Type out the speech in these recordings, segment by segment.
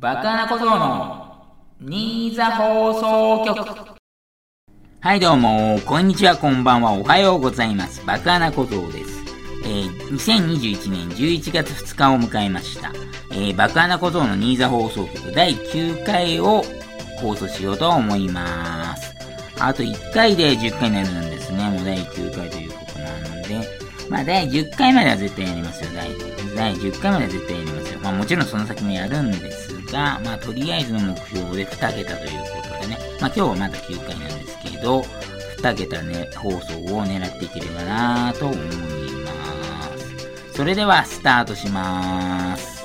バカな小僧の新座放送局。はいどうも、こんにちは、こんばんは、おはようございます。バカな小僧です。えー、2021年11月2日を迎えました。えー、バカな小僧の新座放送局第9回を放送しようと思います。あと1回で10回になるんですね。もう第9回ということなので、まあ第10回までは絶対やりますよ。第第10回までは絶対やりますよ。まあもちろんその先もやるんですが、まあとりあえずの目標で2桁ということでね。まあ今日はまだ9回なんですけど、2桁ね、放送を狙っていければなと思います。それではスタートします。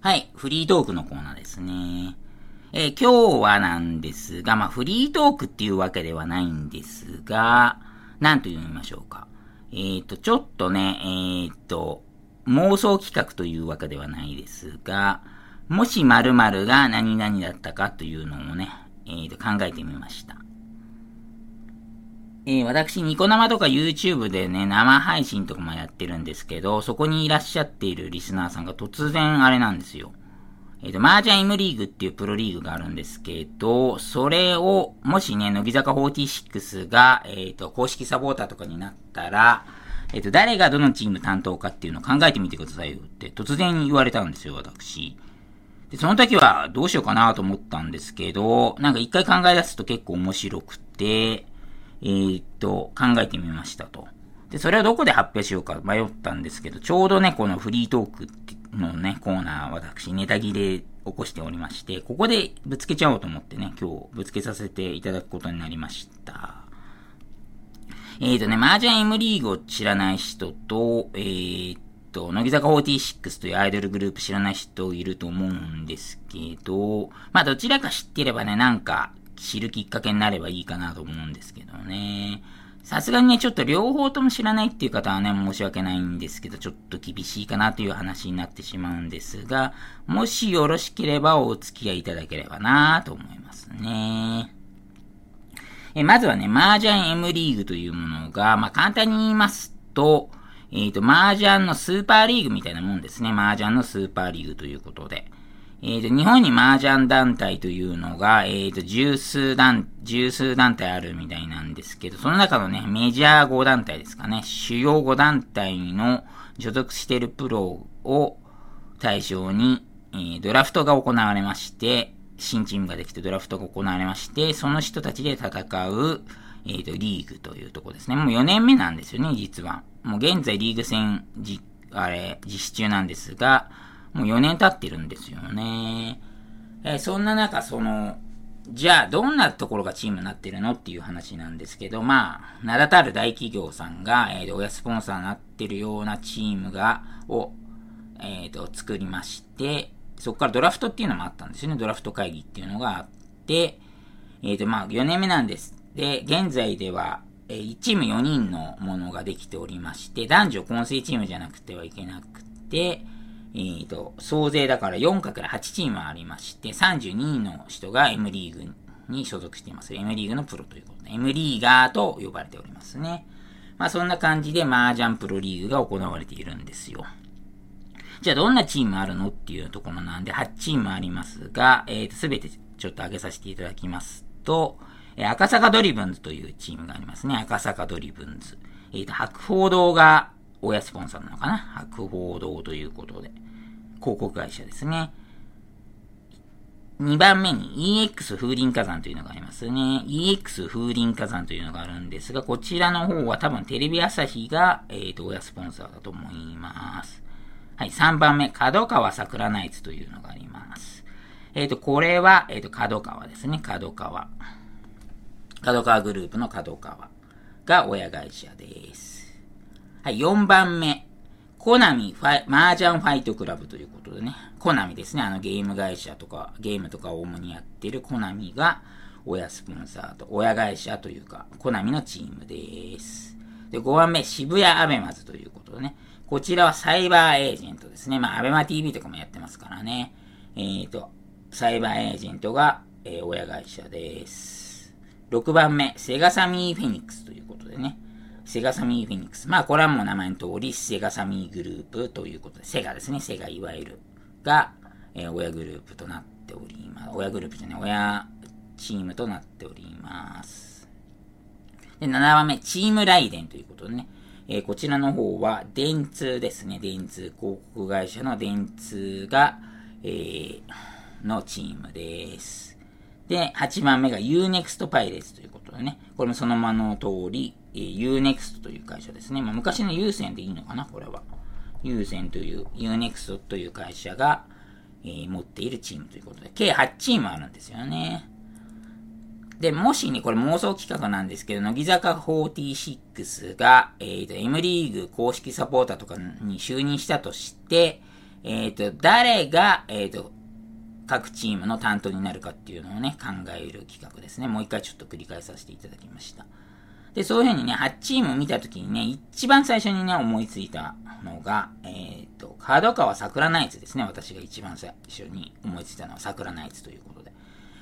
はい、フリートークのコーナーですね。えー今日はなんですが、まあ、フリートークっていうわけではないんですが、なんと言いましょうか。えっ、と、ちょっとね、えっ、と、妄想企画というわけではないですが、もし〇〇が何々だったかというのをね、えーと考えてみました。えー私、ニコ生とか YouTube でね、生配信とかもやってるんですけど、そこにいらっしゃっているリスナーさんが突然あれなんですよ。えっ、と、麻雀 M リーグっていうプロリーグがあるんですけど、それを、もしね、乃木坂46が、えっ、と、公式サポーターとかになったら、えっ、と、誰がどのチーム担当かっていうのを考えてみてくださいよって突然言われたんですよ、私。で、その時はどうしようかなと思ったんですけど、なんか一回考え出すと結構面白くて、えっと、考えてみましたと。で、それをどこで発表しようか迷ったんですけど、ちょうどね、このフリートークってのね、コーナー、私、ネタ切れ起こしておりまして、ここでぶつけちゃおうと思ってね、今日ぶつけさせていただくことになりました。えーとね、麻雀 M リーグを知らない人と、えーと、乃木坂46というアイドルグループ知らない人いると思うんですけど、まあどちらか知ってればね、なんか知るきっかけになればいいかなと思うんですけどね。さすがにね、ちょっと両方とも知らないっていう方はね、申し訳ないんですけど、ちょっと厳しいかなという話になってしまうんですが、もしよろしければお付き合いいただければなと思いますね。え、まずはね、麻雀 M リーグというものが、まあ、簡単に言いますと、えっ、と、麻雀のスーパーリーグみたいなもんですね。麻雀のスーパーリーグということで。えっ、と、日本に麻雀団体というのが、えっ、と、十数団、十数団体あるみたいなんですけど、その中のね、メジャー5団体ですかね、主要5団体の所属しているプロを対象に、えードラフトが行われまして、新チームができてドラフトが行われまして、その人たちで戦う、えっ、と、リーグというとこですね。もう4年目なんですよね、実は。もう現在リーグ戦、じ、あれ、実施中なんですが、もう4年経ってるんですよね。えーそんな中、その、じゃあ、どんなところがチームになってるのっていう話なんですけど、まあ、名だたる大企業さんが、えーと親スポンサーになってるようなチームが、を、えっ、と、作りまして、そこからドラフトっていうのもあったんですよね。ドラフト会議っていうのがあって、えっ、と、まあ、4年目なんです。で、現在では、え1チーム4人のものができておりまして、男女混成チームじゃなくてはいけなくて、えっ、と、総勢だから 4×8 チームありまして、32人の人が M リーグに所属しています。M リーグのプロということで、M リーガーと呼ばれておりますね。まあそんな感じで麻雀プロリーグが行われているんですよ。じゃあどんなチームあるのっていうところなんで、8チームありますが、えーと、すべてちょっと挙げさせていただきますと、えー赤坂ドリブンズというチームがありますね。赤坂ドリブンズ。えーと、博報堂が親スポンサーなのかな博報堂ということで。広告会社ですね。2番目に EX 風林火山というのがありますね。EX 風林火山というのがあるんですが、こちらの方は多分テレビ朝日が、えーと、親スポンサーだと思います。はい、3番目、角川桜ナイツというのがあります。えっ、と、これは、えっ、と、角川ですね、角川。角川グループの角川が親会社です。はい、4番目、コナミファイ、麻雀ファイトクラブということでね、コナミですね、あのゲーム会社とか、ゲームとかを主にやってるコナミが親スポンサーと、親会社というか、コナミのチームです。で、5番目、渋谷アベマズということでね、こちらはサイバーエージェントですね。まあ、アベマ TV とかもやってますからね。えっ、と、サイバーエージェントが、えー、親会社です。6番目、セガサミーフェニックスということでね。セガサミーフェニックス。まあ、これはもう名前の通り、セガサミーグループということで、セガですね。セガいわゆるが、えー、親グループとなっております。親グループじゃない、親チームとなっております。で、7番目、チームライデンということでね。えー、こちらの方は、電通ですね。電通、広告会社の電通が、えー、のチームです。で、8番目が Unext パイレーツということでね。これもそのままの通り、えー、Unext という会社ですね。まあ、昔の優先でいいのかなこれは。優先という Unext という会社が、えー、持っているチームということで、計8チームあるんですよね。で、もしね、これ妄想企画なんですけど、乃木坂46が、えっ、ー、と、M リーグ公式サポーターとかに就任したとして、えっ、ー、と、誰が、えっ、ー、と、各チームの担当になるかっていうのをね、考える企画ですね。もう一回ちょっと繰り返させていただきました。で、そういうふうにね、8チーム見たときにね、一番最初にね、思いついたのが、えっ、ー、と、角川桜ナイツですね。私が一番最初に思いついたのは桜ナイツということで。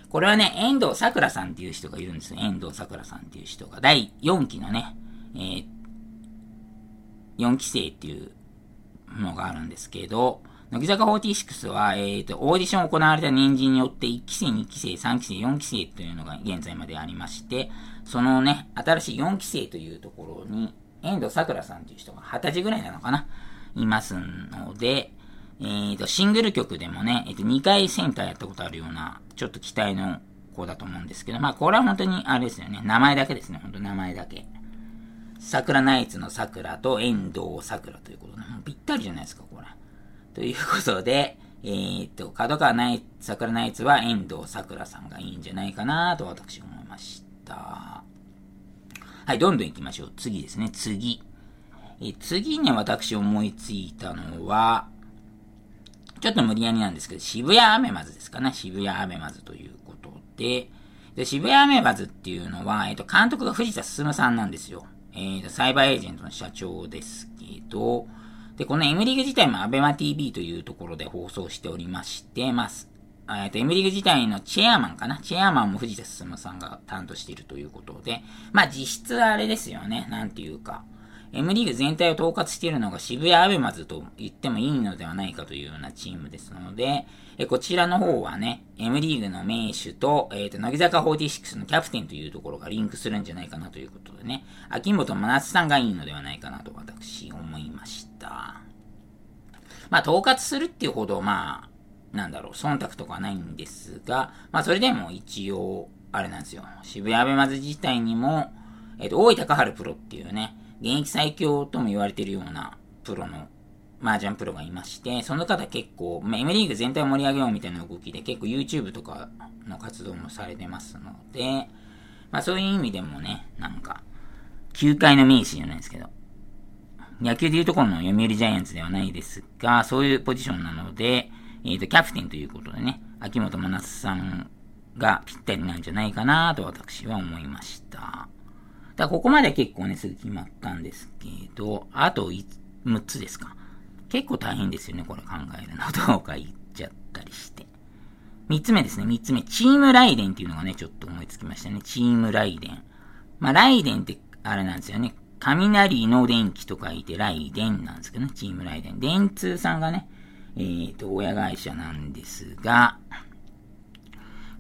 これはね、遠藤桜さんっていう人がいるんですね。遠藤桜さんっていう人が、第4期のね、えー、4期生っていうのがあるんですけど、乃木坂46は、え、ー、と、オーディション行われた年次によって1期生、2期生、3期生、4期生というのが現在までありまして、そのね、新しい4期生というところに、遠藤桜さんという人が20歳ぐらいなのかないますので、え、ー、と、シングル曲でもね、えっ、ー、と、2回センターやったことあるような、ちょっと期待の子だと思うんですけど、まあ、これは本当にあれですよね。名前だけですね。本当名前だけ。桜ナイツの桜と遠藤桜ということで、もうぴったりじゃないですか、これ。ということで、えー、っと、角川ナイツ、桜ナイツは遠藤桜さんがいいんじゃないかなと私思いました。はい、どんどん行きましょう。次ですね、次。え次に私思いついたのは、ちょっと無理やりなんですけど、渋谷アメマズですかね。渋谷アメマズということで、で渋谷アメマズっていうのは、えっ、と、監督が藤田進さんなんですよ。えっ、と、サイバーエージェントの社長ですけど、で、この M リーグ自体も ABEMATV というところで放送しておりまして、まあ、えっと、M リーグ自体のチェアマンかな？チェアマンも藤田進さんが担当しているということで、まあ実質あれですよね。なんていうか、M リーグ全体を統括しているのが渋谷アベマズと言ってもいいのではないかというようなチームですので、えこちらの方はね、M リーグの名手と、えっ、ー、と、乃木坂46のキャプテンというところがリンクするんじゃないかなということでね、秋元真夏さんがいいのではないかなと私思いました。まあ、統括するっていうほど、まあ、なんだろう、忖度とかないんですが、まあ、それでも一応、あれなんですよ。渋谷アベマズ自体にも、えっ、ー、と、大井高春プロっていうね、現役最強とも言われているようなプロの麻雀プロがいまして、その方結構、まあ、M リーグ全体を盛り上げようみたいな動きで結構 YouTube とかの活動もされてますので、まあそういう意味でもね、なんか、球界の名士じゃないですけど、野球でいうところの読売ジャイアンツではないですが、そういうポジションなので、えっ、ー、と、キャプテンということでね、秋元真夏さんがぴったりなんじゃないかなと私は思いました。だここまで結構ね、すぐ決まったんですけど、あと6つですか。結構大変ですよね、これ考えるの。どうか言っちゃったりして。3つ目ですね、3つ目。チームライデンっていうのがね、ちょっと思いつきましたね。チームライデン。まあ、ライデンって、あれなんですよね。雷の電気と書いてライデンなんですけどね、チームライデン。電通さんがね、えっ、ー、と、親会社なんですが、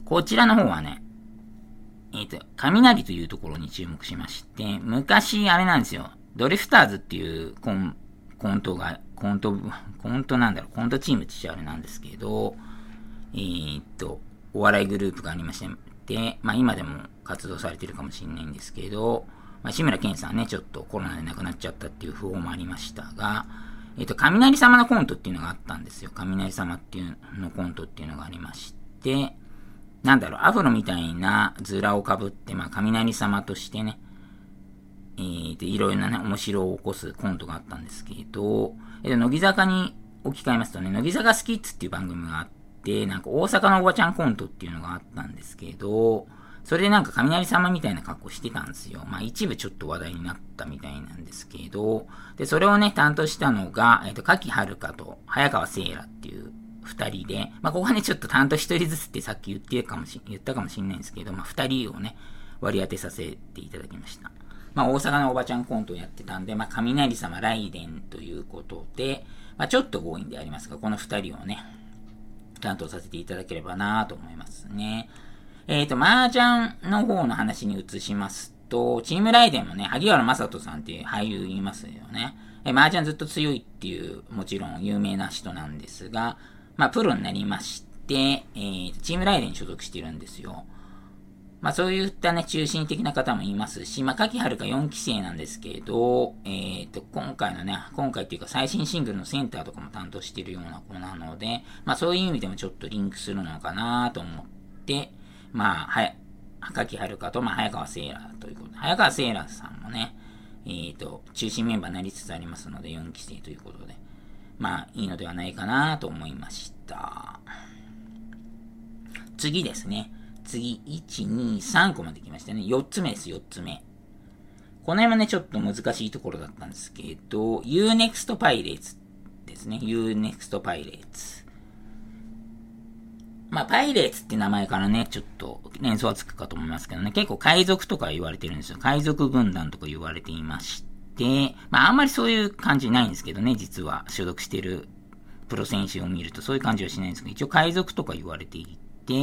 こちらの方はね、えっ、ー、と、雷というところに注目しまして、昔、あれなんですよ。ドリフターズっていうコン、コントが、コント、コントなんだろう、コントチームってあれなんですけど、えー、っと、お笑いグループがありまして、まあ今でも活動されてるかもしれないんですけど、まあ志村けんさんね、ちょっとコロナで亡くなっちゃったっていう不法もありましたが、えっと、雷様のコントっていうのがあったんですよ。雷様っていうのコントっていうのがありまして、なんだろう、アフロみたいなズラをかぶって、まあ、雷様としてね、えー、で、いろいろなね、面白を起こすコントがあったんですけど、えっー、乃木坂に置き換えますとね、乃木坂スキッツっていう番組があって、なんか大阪のおばちゃんコントっていうのがあったんですけど、それでなんか雷様みたいな格好してたんですよ。まあ一部ちょっと話題になったみたいなんですけど、で、それをね、担当したのが、えっ、ー、と、柿遥と早川聖羅っていう二人で、まあ、ここはね、ちょっと担当一人ずつってさっき言ってかもし、言ったかもしれないんですけど、まあ、二人をね、割り当てさせていただきました。まあ、大阪のおばちゃんコントをやってたんで、まあ、雷様雷電ということで、まあ、ちょっと強引でありますが、この二人をね、担当させていただければなと思いますね。えっ、ー、と、麻雀の方の話に移しますと、チームライデンもね、萩原正人さんっていう俳優いますよね。え、麻雀ずっと強いっていう、もちろん有名な人なんですが、まあ、プロになりまして、えー、チームライデンに所属してるんですよ。まあそういったね、中心的な方もいますし、まあ、柿春か4期生なんですけど、え、ー、と、今回のね、今回っていうか最新シングルのセンターとかも担当してるような子なので、まあそういう意味でもちょっとリンクするのかなと思って、まあ、はい、柿春かと、まあ、早川セーラーということで、早川セーラーさんもね、えっ、ー、と、中心メンバーになりつつありますので、4期生ということで、まあ、いいのではないかなと思いました。次ですね。次、1、2、3個まで来ましたね。4つ目です、4つ目。この辺もね、ちょっと難しいところだったんですけど、Unext Pirates ですね。Unext Pirates。まあ、パイレーツって名前からね、ちょっと連想はつくかと思いますけどね、結構海賊とか言われてるんですよ。海賊軍団とか言われていまして、でまあ、あんまりそういう感じないんですけどね、実は所属してるプロ選手を見るとそういう感じはしないんですけど、一応海賊とか言われていて、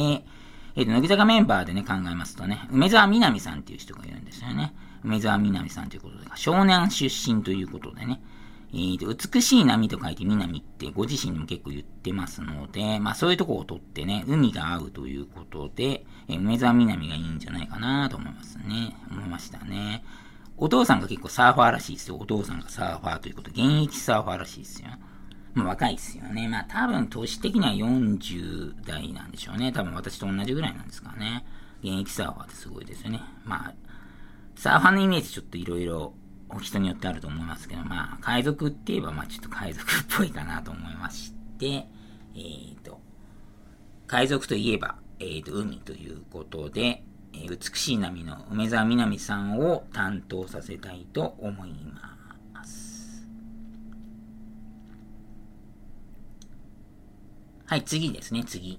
えっ、ー、と、乃木坂メンバーでね、考えますとね、梅沢みなみさんっていう人がいるんですよね。梅沢みなみさんということで、少年出身ということでね、えー、と美しい波と書いてみなみってご自身にも結構言ってますので、まあそういうとこを取ってね、海が合うということで、えー、梅沢みなみがいいんじゃないかなと思いますね。思いましたね。お父さんが結構サーファーらしいですよ。お父さんがサーファーということ、現役サーファーらしいですよ。まあ若いですよね。まあ多分年的には40代なんでしょうね。多分私と同じぐらいなんですかね。現役サーファーってすごいですよね。まあ、サーファーのイメージちょっといろいろ人によってあると思いますけど、まあ、海賊って言えば、まあちょっと海賊っぽいかなと思いまして、えっ、ー、と、海賊といえば、えっ、ー、と、海ということで、美しい波の梅沢みなみさんを担当させたいと思います。はい、次ですね、次。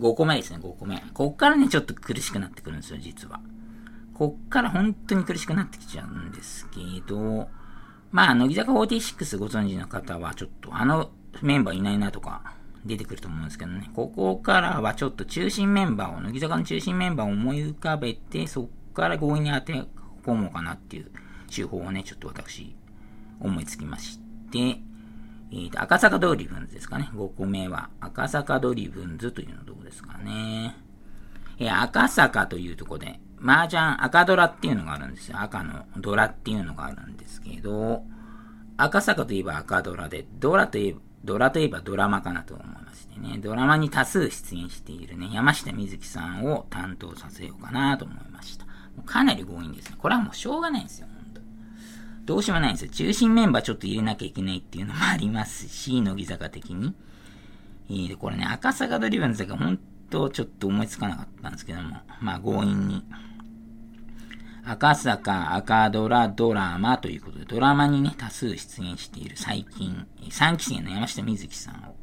5個目ですね、5個目。こっからね、ちょっと苦しくなってくるんですよ、実は。こっから本当に苦しくなってきちゃうんですけど、まあ、乃木坂46ご存知の方は、ちょっとあのメンバーいないなとか、出てくると思うんですけどね。ここからはちょっと中心メンバーを、乃木坂の中心メンバーを思い浮かべて、そっから強引に当て込もうかなっていう手法をね、ちょっと私、思いつきまして、えーと、赤坂ドリブンズですかね。5個目は、赤坂ドリブンズというのどうですかね。えー、赤坂というとこで、麻雀赤ドラっていうのがあるんですよ。赤のドラっていうのがあるんですけど、赤坂といえば赤ドラで、ドラといえば、ドラといえばドラマかなと思いましてね、ドラマに多数出演しているね、山下美月さんを担当させようかなと思いました。かなり強引ですね。これはもうしょうがないんですよ。本当どうしようもないんですよ。中心メンバーちょっと入れなきゃいけないっていうのもありますし、乃木坂的に。えー、これね、赤坂ドリブンズが本当ちょっと思いつかなかったんですけども、まあ強引に。赤坂赤ドラドラマということで、ドラマにね、多数出演している最近、3期生の山下美月さんを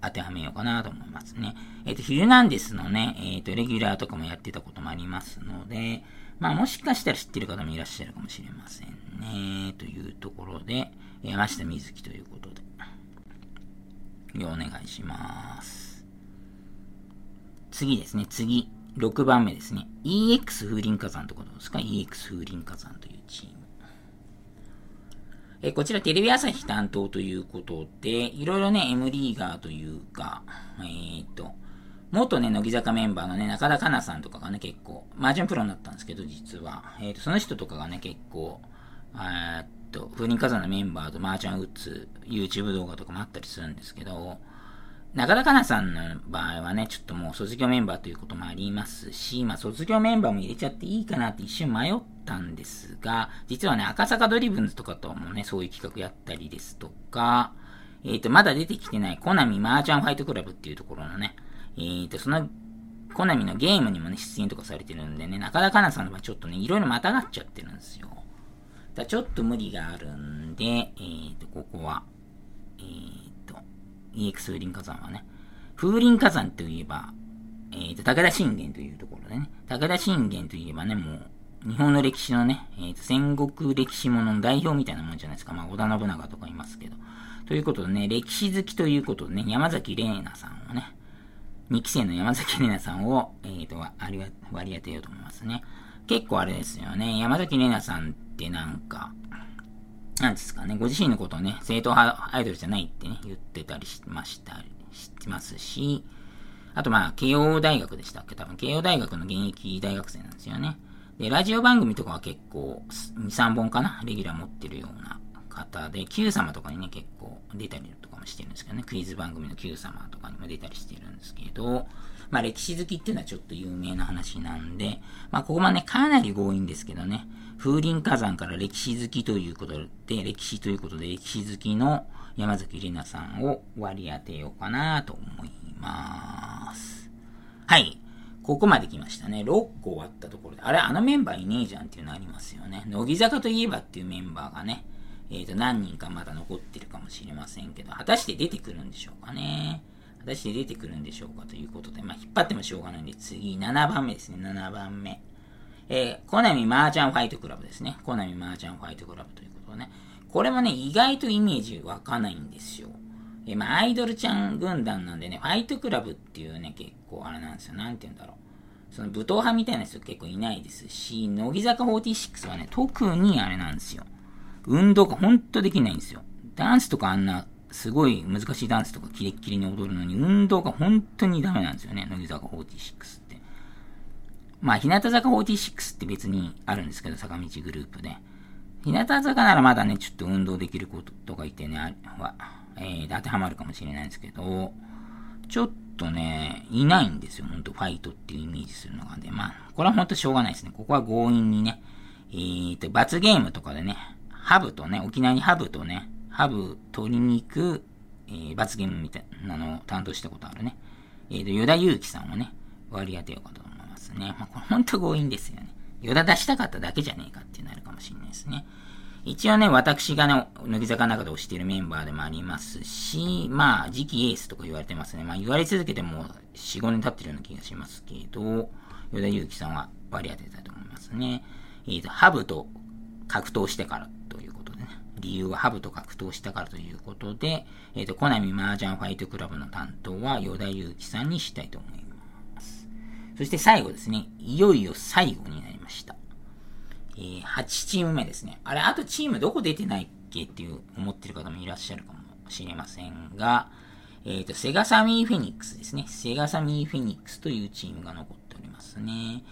当てはめようかなと思いますね。えっ、ー、と、ヒルナンデスのね、えっ、ー、と、レギュラーとかもやってたこともありますので、まあもしかしたら知ってる方もいらっしゃるかもしれませんね。というところで、山下美月ということで、お願いします。次ですね、次。6番目ですね。EX 風林火山ということですか ?EX 風林火山というチーム。えこちらテレビ朝日担当ということで、いろいろね、M リーガーというか、えー、っと、元ね、乃木坂メンバーのね、中田花奈さんとかがね、結構、マージャンプロになったんですけど、実は。えっ、と、その人とかがね、結構、えっと、風林火山のメンバーとマージャン打つ YouTube 動画とかもあったりするんですけど、中田花奈さんの場合はね、ちょっともう卒業メンバーということもありますし、まあ卒業メンバーも入れちゃっていいかなって一瞬迷ったんですが、実はね、赤坂ドリブンズとかともね、そういう企画やったりですとか、えっ、ー、と、まだ出てきてないコナミマージャンファイトクラブっていうところのね、えーと、その、コナミのゲームにもね、出演とかされてるんでね、中田香奈さんの場合ちょっとね、いろいろまたがっちゃってるんですよ。だちょっと無理があるんで、えーと、ここは、えー、EX リン火山はね、風林火山といえば、えっ、ー、と、武田信玄というところでね、武田信玄といえばね、もう、日本の歴史のね、えー、と戦国歴史ものの代表みたいなもんじゃないですか。まあ、織田信長とかいますけど。ということでね、歴史好きということでね、山崎玲奈さんをね、2期生の山崎玲奈さんを、えっ、ー、と、割り当てようと思いますね。結構あれですよね、山崎玲奈さんってなんか、なんですかね、ご自身のことをね、正統派アイドルじゃないってね、言ってたりしました、しますし、あとまあ、慶応大学でしたっけ？多分、慶応大学の現役大学生なんですよね。で、ラジオ番組とかは結構、2、3本かな？レギュラー持ってるような方で、Q 様とかにね、結構出たりとかもしてるんですけどね、クイズ番組の Q 様とかにも出たりしてるんですけど、まあ歴史好きっていうのはちょっと有名な話なんで、まあここもね、かなり強引ですけどね、風林火山から歴史好きということで、歴史ということで歴史好きの山崎里奈さんを割り当てようかなと思います。はい。ここまで来ましたね。6個終わったところで。あれ、あのメンバーいねえじゃんっていうのありますよね。乃木坂といえばっていうメンバーがね、えっ、ー、と、何人かまだ残ってるかもしれませんけど、果たして出てくるんでしょうかね。果たして出てくるんでしょうかということで、まあ、引っ張ってもしょうがないんで、次、7番目ですね、7番目。えー、コナミマージャンファイトクラブですね。コナミマージャンファイトクラブということね。これもね、意外とイメージ湧かないんですよ。えまあ、アイドルちゃん軍団なんでね、ファイトクラブっていうね、結構あれなんですよ。なんて言うんだろう。その武闘派みたいな人結構いないですし、乃木坂46はね、特にあれなんですよ。運動がほんとできないんですよ。ダンスとかあんな、すごい難しいダンスとかキレッキレに踊るのに、運動が本当にダメなんですよね、乃木坂46。まあ、日向坂46って別にあるんですけど、坂道グループで。日向坂ならまだね、ちょっと運動できる子ととかいてね、は、えー、当てはまるかもしれないんですけど、ちょっとね、いないんですよ。ほんと、ファイトっていうイメージするのが。で、まあ、これはほんとしょうがないですね。ここは強引にね、えーと、罰ゲームとかでね、ハブとね、沖縄にハブとね、ハブ取りに行く、えー、罰ゲームみたいなのを担当したことあるね。えーと、与田祐希さんをね、割り当てようかと思いますね。まあ、これほんと強引ですよね。与田出したかっただけじゃねえかってなるかもしれないですね。一応ね、私がね、乃木坂の中で推しているメンバーでもありますし、まあ、次期エースとか言われてますね。まあ、言われ続けても4、5年経ってるような気がしますけど、与田祐希さんは割り当てたいと思いますね。えっ、ー、と、ハブと格闘してからということでね。理由はハブと格闘したからということで、えっ、ー、と、コナミマージャンファイトクラブの担当は与田祐希さんにしたいと思います。そして最後ですね、いよいよ最後になりました。えー、8チーム目ですね。あれ、あとチームどこ出てないっけっていう思ってる方もいらっしゃるかもしれませんが、えっ、ー、と、セガサミーフェニックスですね。セガサミーフェニックスというチームが残っておりますね。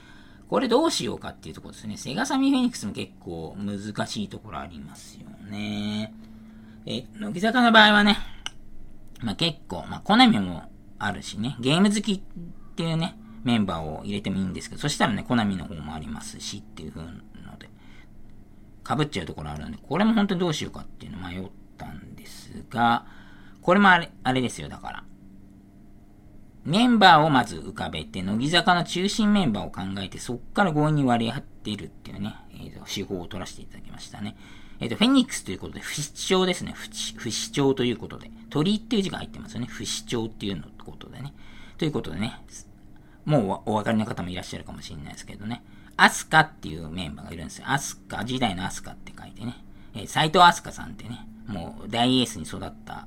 これどうしようかっていうところですね。セガサミーフェニックスも結構難しいところありますよね。え乃木坂の場合はね、まあ、結構、まあ、コナミもあるしね、ゲーム好きっていうね、メンバーを入れてもいいんですけど、そしたらね、コナミの方もありますしっていう風ので被っちゃうところあるんで、これも本当にどうしようかっていうの迷ったんですが、これもあれ、あれですよ、だから。メンバーをまず浮かべて、乃木坂の中心メンバーを考えて、そっから強引に割り当てるっていうね、えーと、手法を取らせていただきましたね。えっ、ー、と、フェニックスということで、不死鳥ですね。不死鳥ということで。鳥っていう字が入ってますよね。不死鳥っていうのってことでね。ということでね、もうお分かりの方もいらっしゃるかもしれないですけどね。アスカっていうメンバーがいるんですよ。アスカ、時代のアスカって書いてね。えー、斎藤アスカさんってね、もう大エースに育った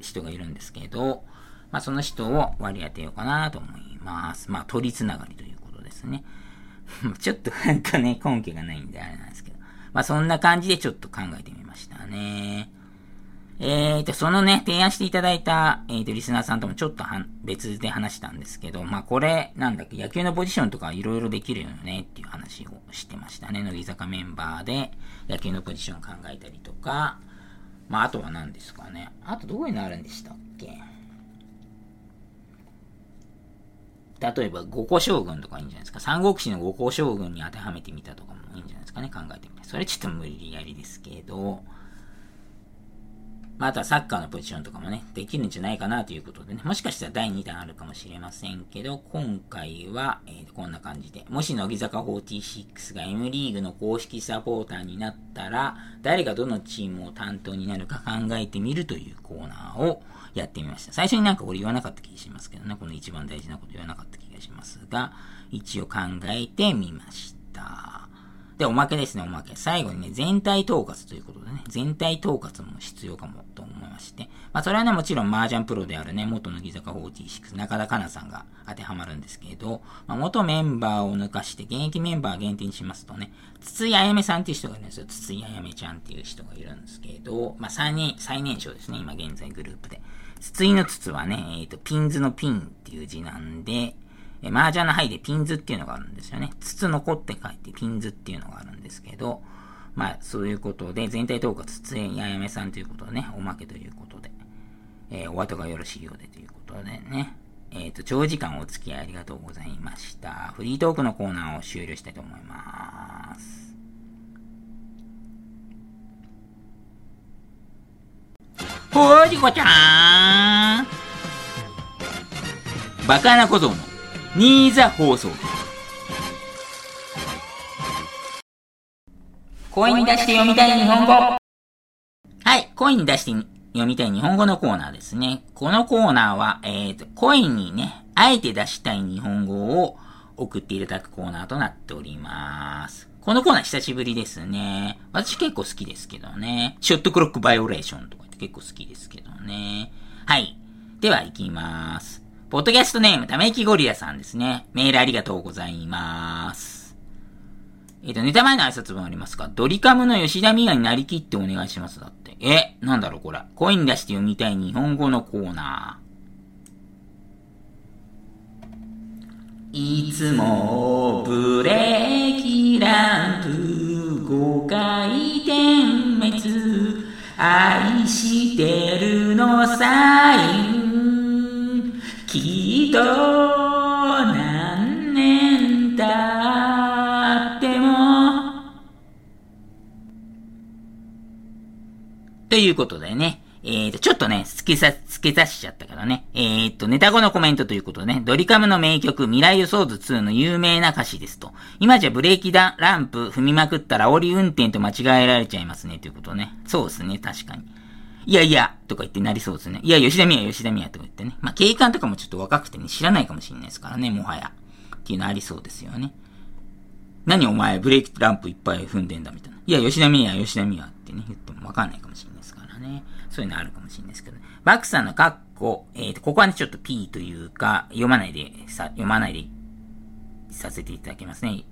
人がいるんですけど、まあその人を割り当てようかなと思います。まあ取りつながりということですね。ちょっとなんかね、根拠がないんであれなんですけど。まあそんな感じでちょっと考えてみましたね。えーと、そのね、提案していただいた、えーと、リスナーさんともちょっとは別で話したんですけど、まあこれ、なんだっけ、野球のポジションとか色々できるよねっていう話をしてましたね。乃木坂メンバーで野球のポジション考えたりとか、まああとは何ですかね。あとどこになるんでしたっけ？例えば、五個将軍とかいいんじゃないですか。三国志の五個将軍に当てはめてみたとかもいいんじゃないですかね。考えてみて。それちょっと無理やりですけど、まあ、あとはサッカーのポジションとかもね、できるんじゃないかなということでね、もしかしたら第2弾あるかもしれませんけど、今回は、えー、こんな感じで、もし乃木坂46が M リーグの公式サポーターになったら、誰がどのチームを担当になるか考えてみるというコーナーをやってみました。最初になんか俺言わなかった気がしますけどね、この一番大事なこと言わなかった気がしますが、一応考えてみました。で、おまけですね、おまけ。最後にね、全体統括ということでね、全体統括も必要かもと思いまして。まあ、それはね、もちろん麻雀プロであるね、元乃木坂46、中田香奈さんが当てはまるんですけど、まあ、元メンバーを抜かして、現役メンバー限定にしますとね、筒井あやめさんっていう人がいるんですよ。筒井あやめちゃんっていう人がいるんですけど、まあ、3人、最年少ですね、今現在グループで。筒井の筒はね、えっ、ー、と、ピンズのピンっていう字なんで、え麻雀の牌でピンズっていうのがあるんですよね。筒残って書いてピンズっていうのがあるんですけど、まあ、そういうことで、全体統括出演ややめさんということでね、おまけということで、えー、お後がよろしいようでということでね、えっ、ー、と、長時間お付き合いありがとうございました。フリートークのコーナーを終了したいと思います。ほーじこちゃーんバカな小僧の新座放送声に出して読みたい日本語はい、声に出して読みたい日本語のコーナーですね。このコーナーは、えっ、ー、と、声にね、あえて出したい日本語を送っていただくコーナーとなっております。このコーナー久しぶりですね。私結構好きですけどね。ショットクロックバイオレーションとかって結構好きですけどね。はい。では行きます。ポッドキャストネーム、ため息ゴリラさんですね。メールありがとうございます。えっ、ー、と、ネタ前の挨拶文ありますかドリカムの吉田美也になりきってお願いしますだって。え、なんだろうこれ。声に出して読みたい日本語のコーナー。いつもブレーキランプ5回点滅愛してるのサインきっと何年経っても。ということでね。えーと、ちょっとね、付けさ、付け足しちゃったからね。えーと、ネタ後のコメントということでね、ドリカムの名曲、未来予想図2の有名な歌詞ですと。今じゃブレーキダランプ踏みまくったら煽り運転と間違えられちゃいますね、ということね。そうですね、確かに。いやいや、とか言ってなりそうですね。いや、吉田美也、吉田美也とか言ってね。まあ、警官とかもちょっと若くてね、知らないかもしれないですからね、もはや。っていうのありそうですよね。何お前、ブレーキランプいっぱい踏んでんだみたいな。いや、吉田美也、吉田美也ってね、言ってもわかんないかもしれないですからね。そういうのあるかもしれないですけどね。バックさんのカッコ、えっ、ー、と、ここはね、ちょっと P というか、読まないで、さ、読まないで、させていただきますね。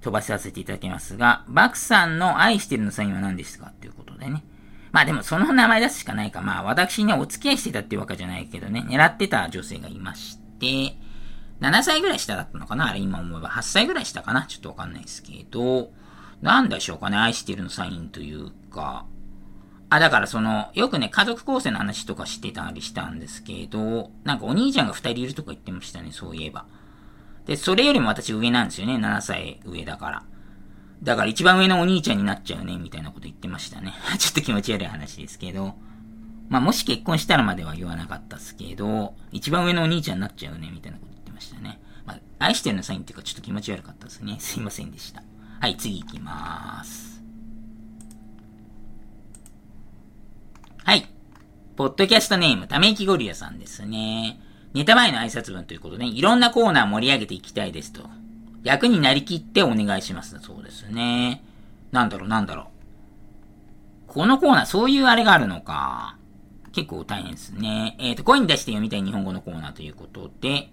飛ばさせていただきますが、バクさんの愛してるのサインは何ですかということでね。まあでもその名前出すしかないか。まあ私ね、お付き合いしてたっていうわけじゃないけどね、狙ってた女性がいまして、7歳ぐらい下だったのかな？あれ今思えば。8歳ぐらい下かな？ちょっとわかんないですけど、なんでしょうかね？愛してるのサインというか。あ、だからその、よくね、家族構成の話とかしてたりしたんですけど、なんかお兄ちゃんが2人いるとか言ってましたね、そういえば。で、それよりも私上なんですよね、7歳上だから。だから一番上のお兄ちゃんになっちゃうね、みたいなこと言ってましたね。ちょっと気持ち悪い話ですけど。まあ、もし結婚したらまでは言わなかったっすけど、一番上のお兄ちゃんになっちゃうね、みたいなこと言ってましたね。まあ、愛してるのサインっていうかちょっと気持ち悪かったですね。すいませんでした。はい、次行きまーす。はい。ポッドキャストネーム、ため息ゴリラさんですね。ネタ前の挨拶文ということで、いろんなコーナー盛り上げていきたいですと。役になりきってお願いしますそうですね。なんだろう、なんだろう。このコーナー、そういうあれがあるのか。結構大変ですね。えっ、ー、と、声に出して読みたい日本語のコーナーということで、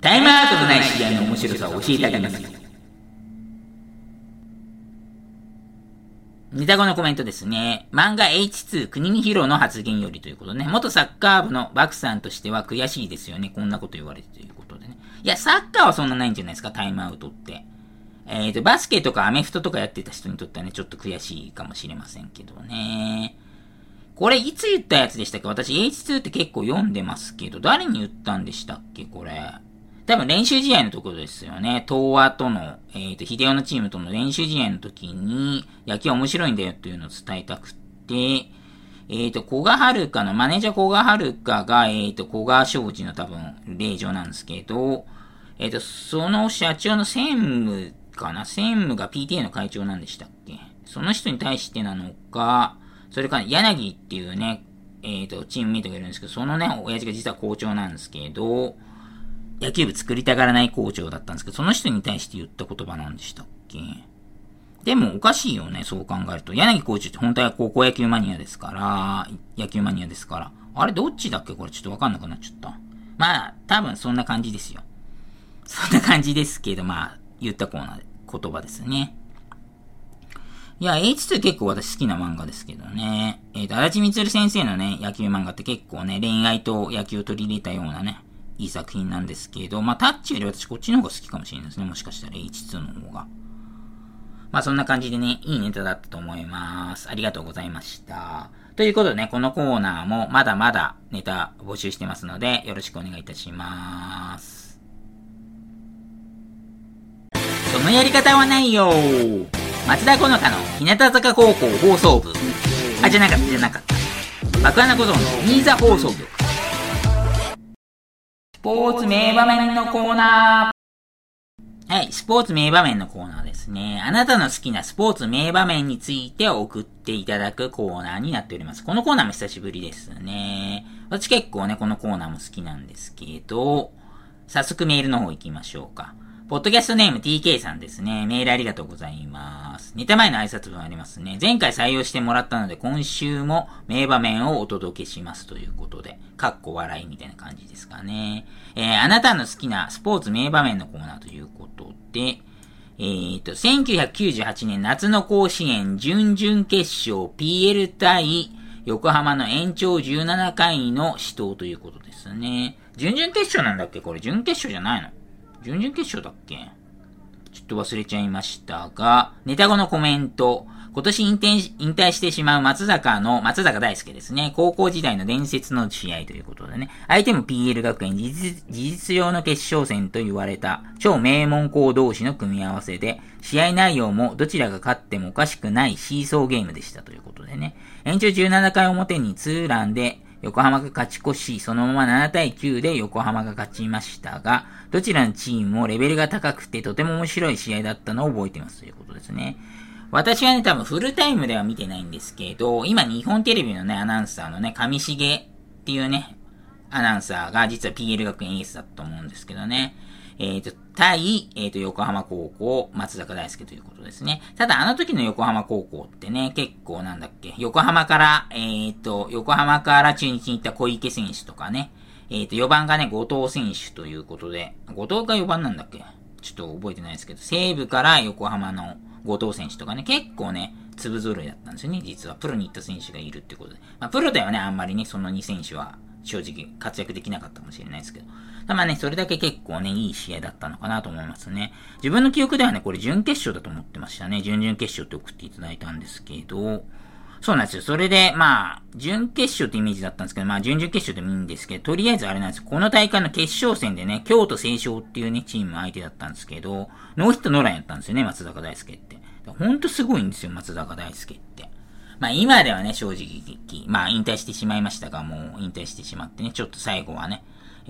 タイムアウトのない試合の面白さを教えてあげます。ネタ後のコメントですね。漫画 H2 国に披露の発言よりということね。元サッカー部のバクさんとしては悔しいですよね。こんなこと言われてということでね。いや、サッカーはそんなないんじゃないですか、タイムアウトって。えっ、ー、と、バスケとかアメフトとかやってた人にとってはね、ちょっと悔しいかもしれませんけどね。これ、いつ言ったやつでしたっけ？私 H2 って結構読んでますけど、誰に言ったんでしたっけ？これ。多分練習試合のところですよね。東亜との、えっ、ー、と、秀夫のチームとの練習試合の時に、野球面白いんだよっていうのを伝えたくて、えっ、ー、と、古賀遥の、マネージャー古賀遥が、えっ、ー、と、古賀商事の多分、令状なんですけど、えっ、ー、と、その社長の専務かな？専務が PTA の会長なんでしたっけ？その人に対してなのか、それから柳っていうね、えっ、と、チームメイトがいるんですけど、そのね、親父が実は校長なんですけど、野球部作りたがらない校長だったんですけど、その人に対して言った言葉なんでしたっけ？でもおかしいよね、そう考えると。柳コーチって本当は高校野球マニアですから、野球マニアですから。あれどっちだっけ？これちょっとわかんなくなっちゃった。まあ、多分そんな感じですよ。そんな感じですけど、まあ、言ったコーナー、言葉ですね。いや、H2 結構私好きな漫画ですけどね。えっ、ー、と、足立み先生のね、野球漫画って結構ね、恋愛と野球を取り入れたようなね、いい作品なんですけど、まあ、タッチより私こっちの方が好きかもしれないですね。もしかしたら H2 の方が。まあそんな感じでね、いいネタだったと思います。ありがとうございました。ということでね、このコーナーもまだまだネタ募集してますので、よろしくお願いいたします。そのやり方はないよ松田好花の日向坂高校放送部。あ、じゃなかった、じゃなかった。爆穴小僧の新座放送局。スポーツ名場面のコーナー。はい、スポーツ名場面のコーナーですね。あなたの好きなスポーツ名場面について送っていただくコーナーになっております。このコーナーも久しぶりですね。私結構ね、このコーナーも好きなんですけど、早速メールの方行きましょうか。ポッドキャストネーム TK さんですね。メールありがとうございます。ネタ前の挨拶文ありますね。前回採用してもらったので、今週も名場面をお届けしますということで、かっこ笑いみたいな感じですかね。えー、あなたの好きなスポーツ名場面のコーナーということで、えーと、1998年夏の甲子園準々決勝 PL 対横浜の延長17回の死闘ということですね。準々決勝なんだっけ？これ準決勝じゃないの？準々決勝だっけ？ちょっと忘れちゃいましたが、ネタ後のコメント。今年引退引退してしまう松坂の、松坂大輔ですね。高校時代の伝説の試合ということでね。相手も PL 学園事実事実上の決勝戦と言われた超名門校同士の組み合わせで、試合内容もどちらが勝ってもおかしくないシーソーゲームでしたということでね。延長17回表にツーランで横浜が勝ち越し、そのまま7対9で横浜が勝ちましたが、どちらのチームもレベルが高くてとても面白い試合だったのを覚えてますということですね。私はね、多分フルタイムでは見てないんですけど、今日本テレビのね、アナウンサーのね、上重っていうね、アナウンサーが実は PL 学園エースだったと思うんですけどね。えっ、ー、と、対、えっ、ー、と、横浜高校、松坂大輔ということですね。ただ、あの時の横浜高校ってね、結構なんだっけ、横浜から、えっ、ー、と、横浜から中日に行った小池選手とかね、えっ、と、4番がね、後藤選手ということで、後藤が4番なんだっけ？ちょっと覚えてないですけど、西武から横浜の後藤選手とかね、結構ね、粒揃いだったんですよね、実は。プロに行った選手がいるってことで。まあ、プロではね、あんまりね、その2選手は正直活躍できなかったかもしれないですけど。たまあね、それだけ結構ね、いい試合だったのかなと思いますね。自分の記憶ではね、これ準決勝だと思ってましたね。準々決勝って送っていただいたんですけど、そうなんですよ。それで、まあ、準決勝ってイメージだったんですけど、まあ、準々決勝でもいいんですけど、とりあえずあれなんですよ。この大会の決勝戦でね、京都清少っていうね、チーム相手だったんですけど、ノーヒットノーランやったんですよね、松坂大輔って。ほんとすごいんですよ、松坂大輔って。まあ今ではね、正直、まあ引退してしまいましたが、もう引退してしまってね、ちょっと最後はね、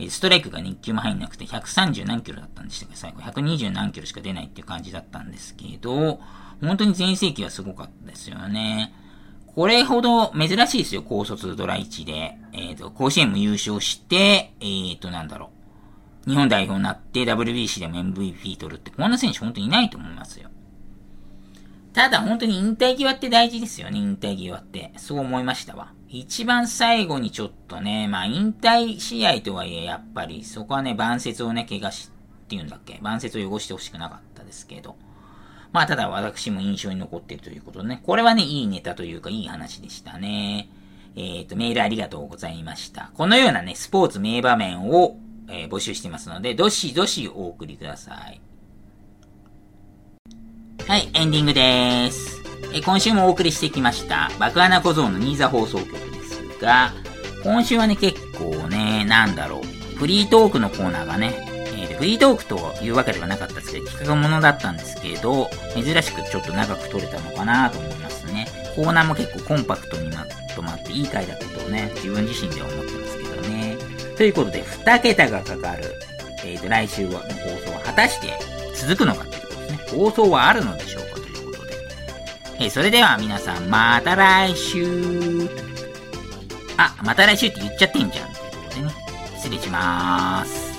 ストライクが日球も入んなくて130何キロだったんでしたっけ？最後120何キロしか出ないっていう感じだったんですけど、本当に全盛期はすごかったですよね。これほど珍しいですよ、高卒ドラ1で。えっ、ー、と、甲子園も優勝して、えっ、ー、と、なんだろう。日本代表になって WBC でも MVP 取るって、こんな選手本当にいないと思いますよ。ただ本当に引退際って大事ですよね、引退際って。そう思いましたわ。一番最後にちょっとね、まあ引退試合とはいえ、やっぱりそこはね、晩節をね、怪我し、っていうんだっけ、晩節を汚してほしくなかったですけど。まあただ私も印象に残っているということでね、これはね、いいネタというかいい話でしたね。えっ、ー、と、メールありがとうございました。このようなね、スポーツ名場面を、えー、募集してますので、どしどしお送りください。はい、エンディングです。え今週もお送りしてきました、爆穴小僧の新座放送局ですが、今週はね、結構ね、なんだろう、フリートークのコーナーがね、えー、フリートークというわけではなかったですけど、企画ものだったんですけど、珍しくちょっと長く撮れたのかなと思いますね。コーナーも結構コンパクトにまとまって、いい回だったとね、自分自身では思ってますけどね。ということで、2桁がかかる、えー、と、来週は、の放送は果たして続くのかということですね。放送はあるのでしょうかえー、それでは皆さん、また来週あ、また来週って言っちゃってんじゃん。ということでね、失礼しまーす。